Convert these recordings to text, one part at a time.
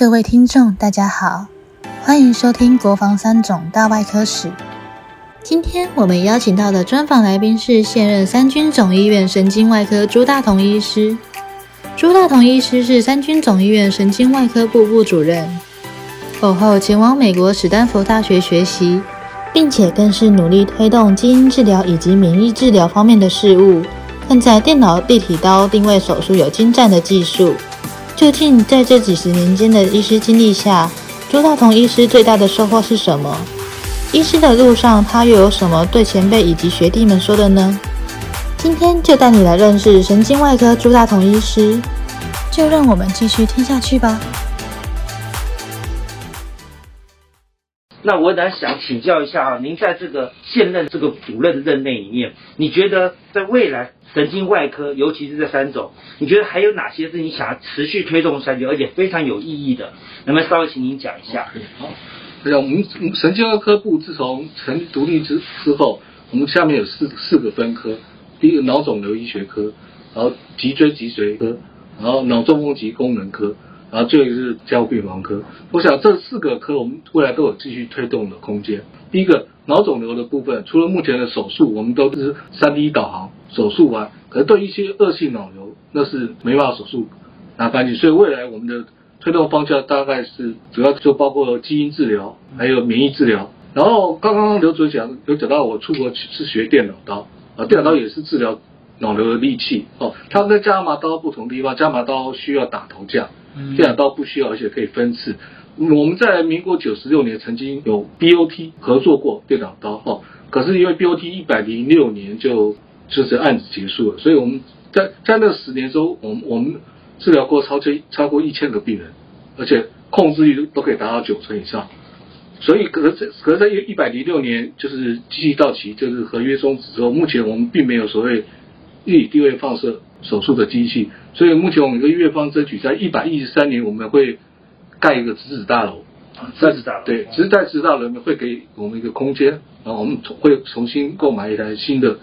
各位听众，大家好，欢迎收听《国防三种大外科史》。今天我们邀请到的专访来宾是现任三军总医院神经外科朱大同医师。朱大同医师是三军总医院神经外科部部主任，后后前往美国史丹佛大学学习，并且更是努力推动基因治疗以及免疫治疗方面的事物，更在电脑立体刀定位手术有精湛的技术。究竟在这几十年间的医师经历下，朱大同医师最大的收获是什么？医师的路上，他又有什么对前辈以及学弟们说的呢？今天就带你来认识神经外科朱大同医师，就让我们继续听下去吧。那我呢想请教一下啊，您在这个现任这个主任的任内里面，你觉得在未来神经外科，尤其是这三种，你觉得还有哪些是你想要持续推动下去，而且非常有意义的？能不能稍微请您讲一下？好，那，我们神经外科部自从成独立之之后，我们下面有四四个分科，第一个脑肿瘤医学科，然后脊椎脊髓科，然后脑中风及功能科。然后最后是交病房科，我想这四个科我们未来都有继续推动的空间。第一个脑肿瘤的部分，除了目前的手术，我们都是三 D 导航手术完，可是对一些恶性脑瘤，那是没办法手术拿干净。所以未来我们的推动方向大概是主要就包括基因治疗，还有免疫治疗。然后刚刚刘主任讲有讲到我出国去是学电脑刀啊，电脑刀也是治疗脑瘤的利器哦。它跟加麻刀不同地方，加麻刀需要打头架。电脑刀不需要，而且可以分次。我们在民国九十六年曾经有 BOT 合作过电脑刀哈，可是因为 BOT 一百零六年就就是案子结束了，所以我们在在那十年中，我们我们治疗过超超超过一千个病人，而且控制率都可以达到九成以上。所以可是可是在一百零六年就是机器到期，就是合约终止之后，目前我们并没有所谓立体地位放射。手术的机器，所以目前我们一个月方争取在一百一十三年，我们会盖一个直子大楼。直子大楼对，直在直子大楼会给我们一个空间，然后我们会重新购买一台新的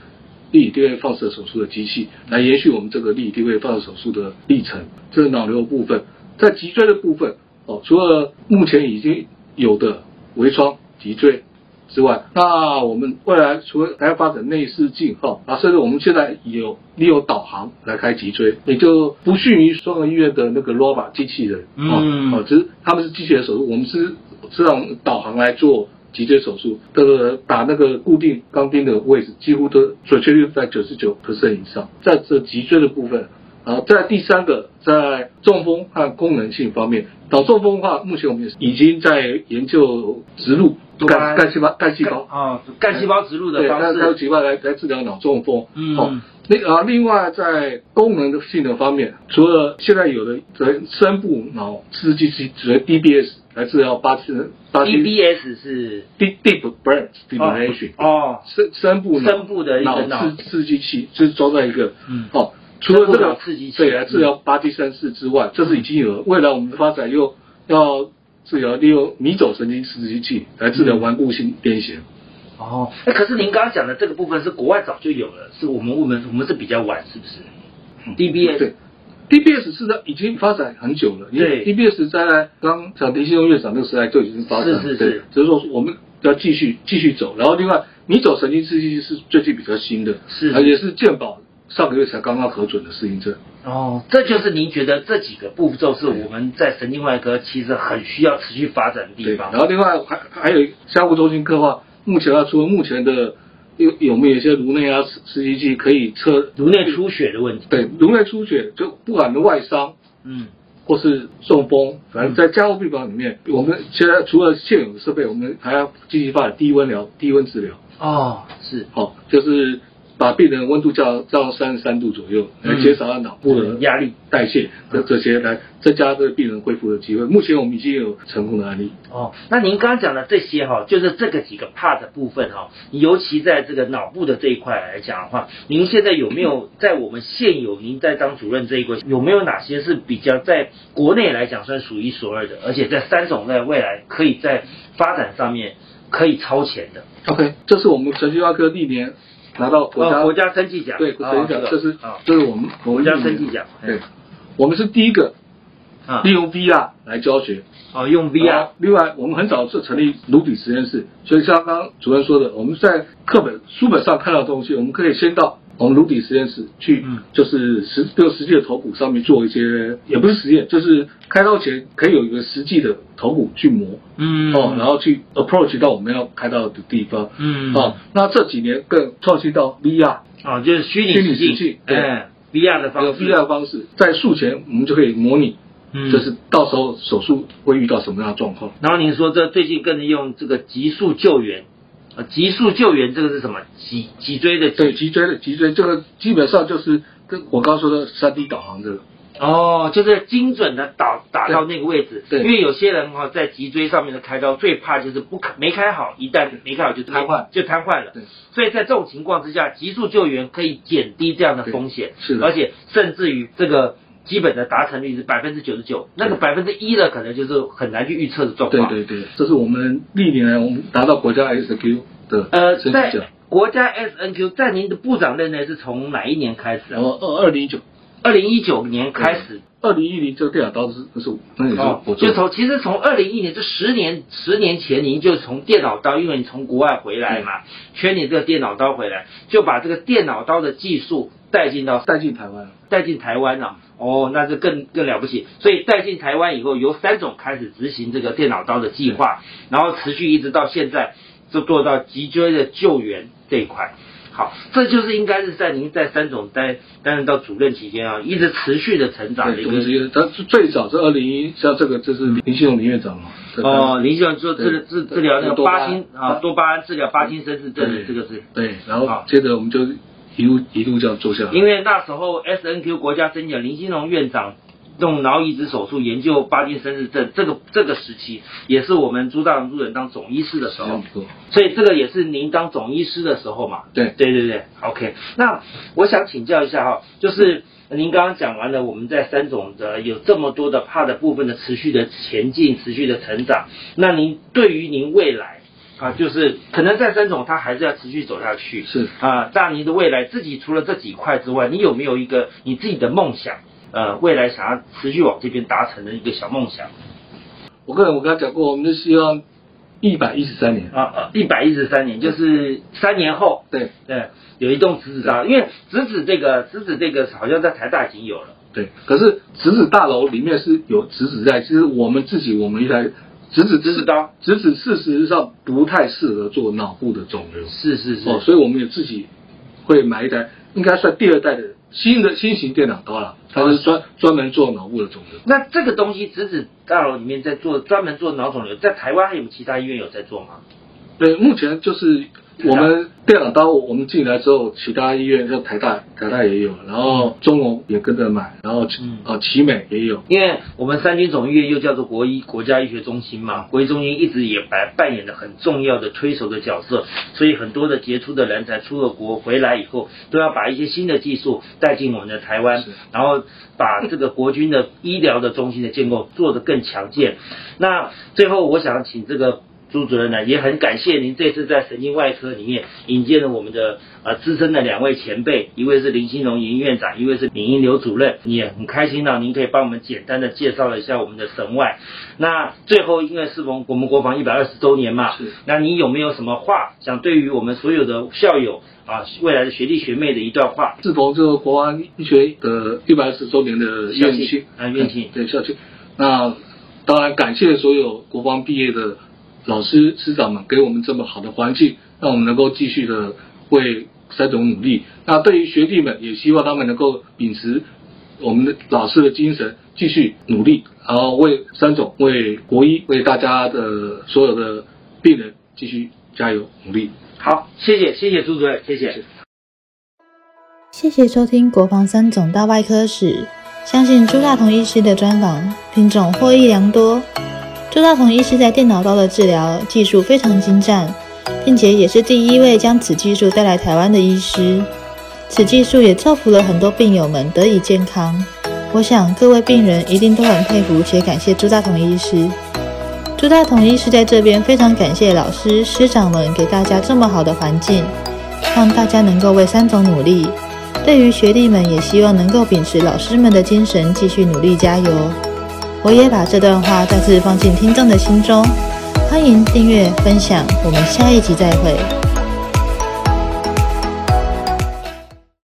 立体定位放射手术的机器，来延续我们这个立体定位放射手术的历程。这是脑瘤部分，在脊椎的部分哦，除了目前已经有的微创脊椎。之外，那我们未来除了还要发展内视镜哈啊，甚至我们现在有利用导航来开脊椎，也就不逊于双河医院的那个 robot 机器人，嗯，哦，只是他们是机器人手术，我们是是用导航来做脊椎手术，这个打那个固定钢钉的位置，几乎都准确率在九十九 percent 以上，在这脊椎的部分。啊，在第三个，在中风和功能性方面，脑中风的话，目前我们已经在研究植入干干细胞、干细胞。啊，干细胞植入的方式，干细胞来来治疗脑中风。嗯，那啊，另外在功能的性能方面，除了现在有的在深部脑刺激器，主要 DBS 来治疗八次八 DBS 是 Deep Deep Brain Stimulation 哦，深深部深部的一个脑。刺刺激器，就是装在一个嗯。哦。除了这个刺激对来治疗巴基三氏之外，这是已经有了。未来我们的发展又要治疗利用迷走神经刺激器来治疗顽固性癫痫。哦，哎，可是您刚刚讲的这个部分是国外早就有了，是我们我们我们是比较晚，是不是？DBS 对，DBS 是在已经发展很久了。对，DBS 在刚像林新荣院长那个时代就已经发展。是是是。只是说我们要继续继续走，然后另外迷走神经刺激器是最近比较新的，是而且是健保。上个月才刚刚核准的适应症哦，这就是您觉得这几个步骤是我们在神经外科其实很需要持续发展的地方。然后另外还还有相互中心科话，目前要除了目前的有有没有一些颅内压刺激器可以测颅内出血的问题？对，颅内出血就不管的外伤，嗯，或是中风，反正在加护病房里面，我们现在除了现有的设备，我们还要继续发展低温疗、低温治疗。哦，是，好，就是。把病人温度降降到三十三度左右，来减少他脑部的压力代谢这这些，来增加这个病人恢复的机会。目前我们已经有成功的案例。哦，那您刚刚讲的这些哈，就是这个几个 part 部分哈，尤其在这个脑部的这一块来讲的话，您现在有没有在我们现有您在当主任这一块，有没有哪些是比较在国内来讲算数一数二的，而且在三种在未来可以在发展上面可以超前的？OK，这是我们神经外科历年。拿到国家国家三级奖，对，国家奖，这是这是我们国家三级奖，对，我们是第一个啊。利用 VR 来教学。哦，用 VR 另外，我们很早就成立卢比实验室，所以像刚刚主任说的，我们在课本、书本上看到的东西，我们可以先到我们颅底实验室去，嗯就是实用实际的头骨上面做一些，也不是实验，就是开刀前可以有一个实际的头骨去磨，嗯哦，然后去 approach 到我们要开刀的地方，嗯哦，那这几年更创新到 VR，哦，就是虚拟虚拟实境，对哎，VR 的方式 VR 的方式，在术前我们就可以模拟，嗯就是到时候手术会遇到什么样的状况。然后您说这最近更是用这个急速救援，呃，急速救援这个是什么？脊脊椎的对，脊脊椎的脊椎，这个基本上就是跟我刚刚说的三 D 导航这个，哦，就是精准的打打到那个位置。对因为有些人哈、在脊椎上面的开刀最怕就是不开没开好，一旦没开好就瘫痪就瘫痪了。对所以在这种情况之下，急速救援可以减低这样的风险，是的而且甚至于这个。基本的达成率是百分之九十九，那个百分之一的可能就是很难去预测的状况。对对对，这是我们历年来我们达到国家 SQ 的呃，在，国家 SNQ 在您的部长任内是从哪一年开始啊？然后二二零一九，二零一九年开始，二零一零这个电脑刀是那是我那也是哦我，做的，就从其实从二零一零这十年十年前，您就从电脑刀，因为你从国外回来嘛，缺你这个电脑刀回来，就把这个电脑刀的技术带进到带进台湾了。带进台湾啊、哦，那就更更了不起。所以带进台湾以后，由三种开始执行这个电脑刀的计划，然后持续一直到现在，就做到脊椎的救援这一块。好，这就是应该是在您在三种担担任到主任期间啊，一直持续的成长的，一个我们直接，他最早是二零一，像这个这是林信荣林院长嘛。哦，林先生做治治治疗那个多巴巴金啊多巴胺治疗巴金森氏症的这个是。对，然后好接着我们就一路一路这样做下来。因为那时候 S N Q 国家申请林兴荣院长用脑移植手术研究巴金森氏症，这个这个时期也是我们朱大荣主任当总医师的时候。所以这个也是您当总医师的时候嘛。对对对对，OK。那我想请教一下哈，就是您刚刚讲完了，我们在三种的有这么多的怕的部分的持续的前进、持续的成长，那您对于您未来啊，就是可能在三种它还是要持续走下去，是啊，那你的未来自己除了这几块之外，你有没有一个你自己的梦想？呃，未来想要持续往这边达成的一个小梦想我个人我刚才讲过，我们就希望一百一十三年。啊，呃，一百一十三年，就是三年后，对对，有一栋直子大楼，因为直子这个直子这个好像在台大已经有了，对，可是直子大楼里面是有直子在，其实我们自己我们一台直指直指刀，直指事实上不太适合做脑部的肿瘤。是是是，哦，所以我们也自己会买一台，应该算第二代的新的新型电脑刀了，它是专专门做脑部的肿瘤。那这个东西直指大楼里面在做专门做脑肿瘤，在台湾还有其他医院有在做吗？对，目前就是我们电脑刀，我们进来之后，其他医院像台大，台大也有，然后中农也跟着买，然后嗯呃奇美也有。因为我们三军总医院又叫做国医国家医学中心嘛，国医中心一直也扮扮演了很重要的推手的角色，所以很多的杰出的人才出了国回来以后，都要把一些新的技术带进我们的台湾，然后把这个国军的医疗的中心的建构做得更强健。那最后我想请这个。朱主任呢，也很感谢您这次在神经外科里面引荐了我们的呃资深的两位前辈，一位是。林兴荣营院长，一位是。李英刘主任，也很开心呢，您可以帮我们简单的介绍了一下我们的神外。那最后因为是。逢我们国防一百二十周年嘛是，那你有没有什么话想对于我们所有的校友啊，未来的学弟学妹的一段话？是。否这个国安医学的一百二十周年的校庆啊院庆对校庆，那当然感谢所有国防毕业的老师师长们给我们这么好的环境，让我们能够继续的为三种努力。那对于学弟们，也希望他们能够秉持我们的老师的精神，继续努力，然后为三种、为国医、为大家的所有的病人继续加油努力。好，谢谢谢谢朱主任，谢谢。谢谢收听国防三总大外科史，相信朱大同医师的专访，听众获益良多。朱大同医师在电脑刀的治疗技术非常精湛，并且也是第一位将此技术带来台湾的医师。此技术也造福了很多病友们得以健康。我想各位病人一定都很佩服且感谢朱大同医师。朱大同医师在这边非常感谢老师师长们给大家这么好的环境，让大家能够为三种努力。对于学弟们，也希望能够秉持老师们的精神，继续努力加油。我也把这段话再次放进听众的心中。欢迎订阅分享，我们下一集再会。